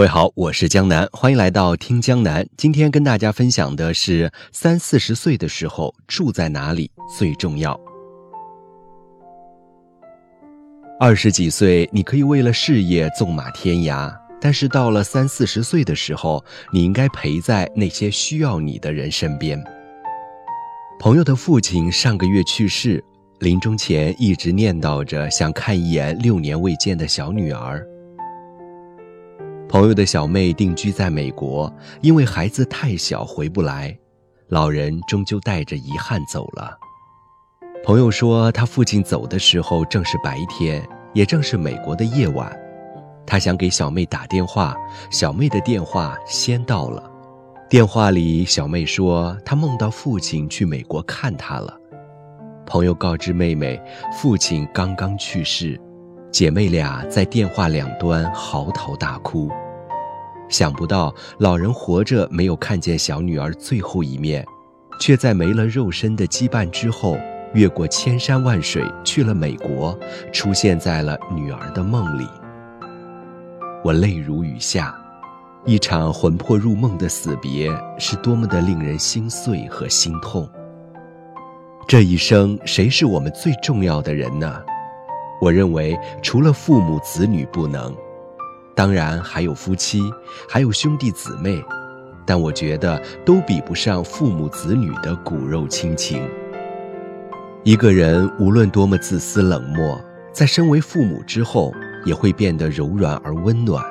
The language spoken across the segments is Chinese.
各位好，我是江南，欢迎来到听江南。今天跟大家分享的是三四十岁的时候住在哪里最重要。二十几岁，你可以为了事业纵马天涯，但是到了三四十岁的时候，你应该陪在那些需要你的人身边。朋友的父亲上个月去世，临终前一直念叨着想看一眼六年未见的小女儿。朋友的小妹定居在美国，因为孩子太小回不来，老人终究带着遗憾走了。朋友说，他父亲走的时候正是白天，也正是美国的夜晚。他想给小妹打电话，小妹的电话先到了。电话里，小妹说她梦到父亲去美国看她了。朋友告知妹妹，父亲刚刚去世。姐妹俩在电话两端嚎啕大哭，想不到老人活着没有看见小女儿最后一面，却在没了肉身的羁绊之后，越过千山万水去了美国，出现在了女儿的梦里。我泪如雨下，一场魂魄入梦的死别，是多么的令人心碎和心痛。这一生，谁是我们最重要的人呢？我认为，除了父母子女不能，当然还有夫妻，还有兄弟姊妹，但我觉得都比不上父母子女的骨肉亲情。一个人无论多么自私冷漠，在身为父母之后，也会变得柔软而温暖。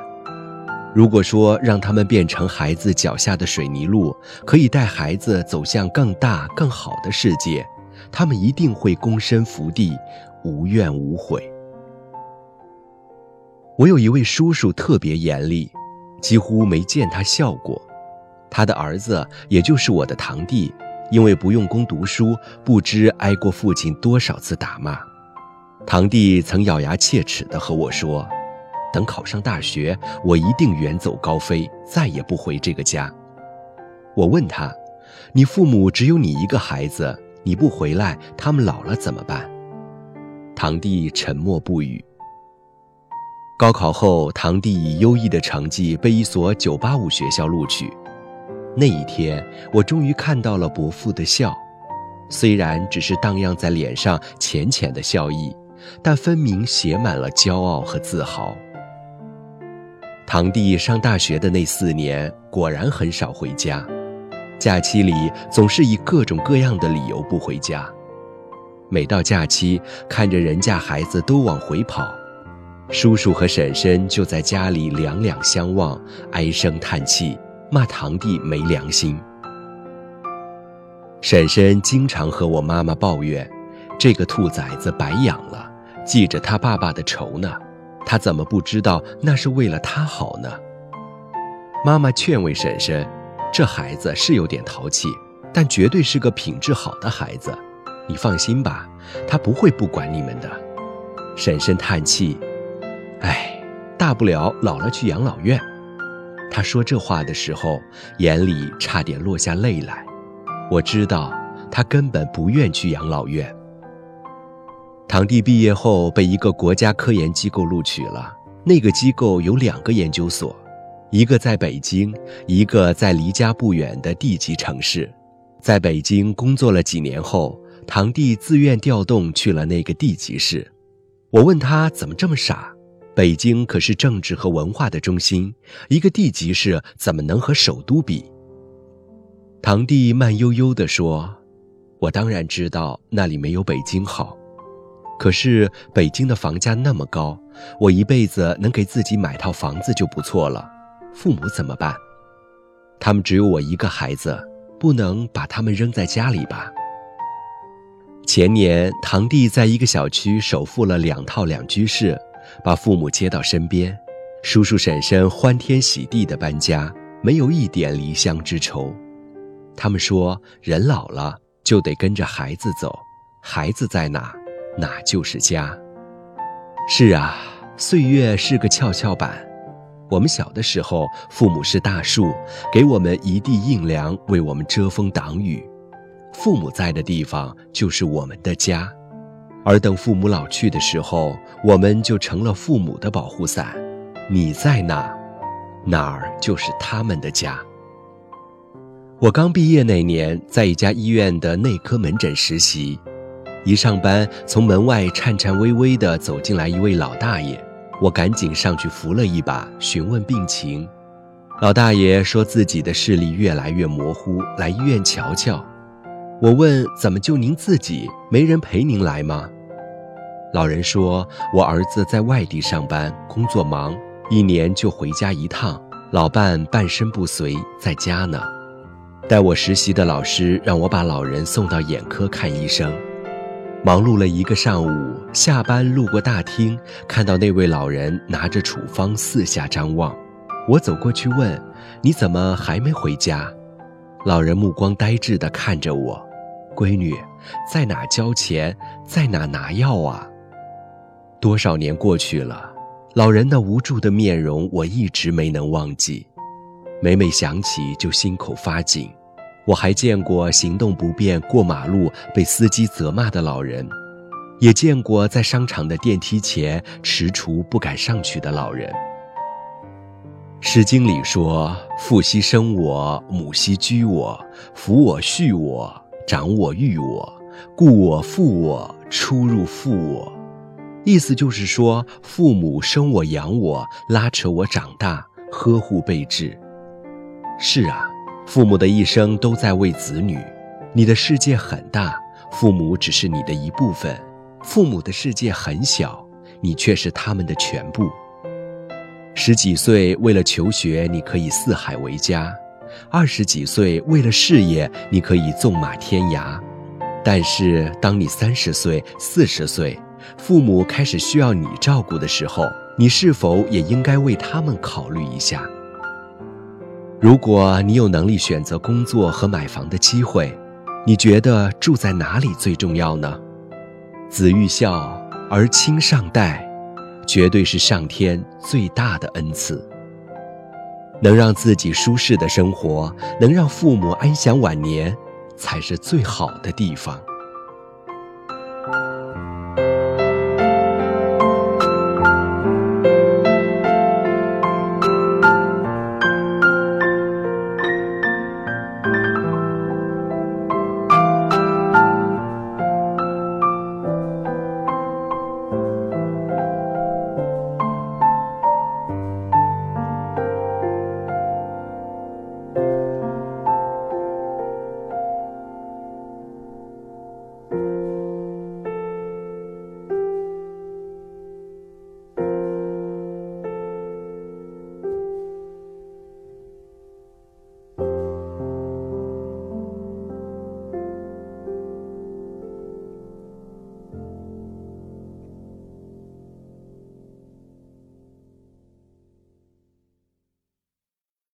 如果说让他们变成孩子脚下的水泥路，可以带孩子走向更大更好的世界，他们一定会躬身伏地。无怨无悔。我有一位叔叔特别严厉，几乎没见他笑过。他的儿子，也就是我的堂弟，因为不用功读书，不知挨过父亲多少次打骂。堂弟曾咬牙切齿地和我说：“等考上大学，我一定远走高飞，再也不回这个家。”我问他：“你父母只有你一个孩子，你不回来，他们老了怎么办？”堂弟沉默不语。高考后，堂弟以优异的成绩被一所985学校录取。那一天，我终于看到了伯父的笑，虽然只是荡漾在脸上浅浅的笑意，但分明写满了骄傲和自豪。堂弟上大学的那四年，果然很少回家，假期里总是以各种各样的理由不回家。每到假期，看着人家孩子都往回跑，叔叔和婶婶就在家里两两相望，唉声叹气，骂堂弟没良心。婶婶经常和我妈妈抱怨，这个兔崽子白养了，记着他爸爸的仇呢，他怎么不知道那是为了他好呢？妈妈劝慰婶婶，这孩子是有点淘气，但绝对是个品质好的孩子。你放心吧，他不会不管你们的。婶婶叹气：“哎，大不了老了去养老院。”他说这话的时候，眼里差点落下泪来。我知道，他根本不愿去养老院。堂弟毕业后被一个国家科研机构录取了，那个机构有两个研究所，一个在北京，一个在离家不远的地级城市。在北京工作了几年后。堂弟自愿调动去了那个地级市，我问他怎么这么傻？北京可是政治和文化的中心，一个地级市怎么能和首都比？堂弟慢悠悠地说：“我当然知道那里没有北京好，可是北京的房价那么高，我一辈子能给自己买套房子就不错了。父母怎么办？他们只有我一个孩子，不能把他们扔在家里吧？”前年，堂弟在一个小区首付了两套两居室，把父母接到身边，叔叔婶婶欢天喜地的搬家，没有一点离乡之愁。他们说，人老了就得跟着孩子走，孩子在哪，哪就是家。是啊，岁月是个跷跷板，我们小的时候，父母是大树，给我们一地硬粮，为我们遮风挡雨。父母在的地方就是我们的家，而等父母老去的时候，我们就成了父母的保护伞。你在哪，哪儿就是他们的家。我刚毕业那年，在一家医院的内科门诊实习，一上班，从门外颤颤巍巍地走进来一位老大爷，我赶紧上去扶了一把，询问病情。老大爷说自己的视力越来越模糊，来医院瞧瞧。我问：怎么就您自己，没人陪您来吗？老人说：我儿子在外地上班，工作忙，一年就回家一趟，老伴半身不遂，在家呢。带我实习的老师让我把老人送到眼科看医生，忙碌了一个上午，下班路过大厅，看到那位老人拿着处方四下张望，我走过去问：“你怎么还没回家？”老人目光呆滞地看着我：“闺女，在哪交钱，在哪拿药啊？”多少年过去了，老人那无助的面容我一直没能忘记，每每想起就心口发紧。我还见过行动不便过马路被司机责骂的老人，也见过在商场的电梯前踟蹰不敢上去的老人。《诗经》里说：“父兮生我，母兮居我，抚我畜我，长我育我，故我负我，出入负我。”意思就是说，父母生我养我，拉扯我长大，呵护备至。是啊。父母的一生都在为子女，你的世界很大，父母只是你的一部分；父母的世界很小，你却是他们的全部。十几岁为了求学，你可以四海为家；二十几岁为了事业，你可以纵马天涯。但是，当你三十岁、四十岁，父母开始需要你照顾的时候，你是否也应该为他们考虑一下？如果你有能力选择工作和买房的机会，你觉得住在哪里最重要呢？子欲孝而亲尚待，绝对是上天最大的恩赐。能让自己舒适的生活，能让父母安享晚年，才是最好的地方。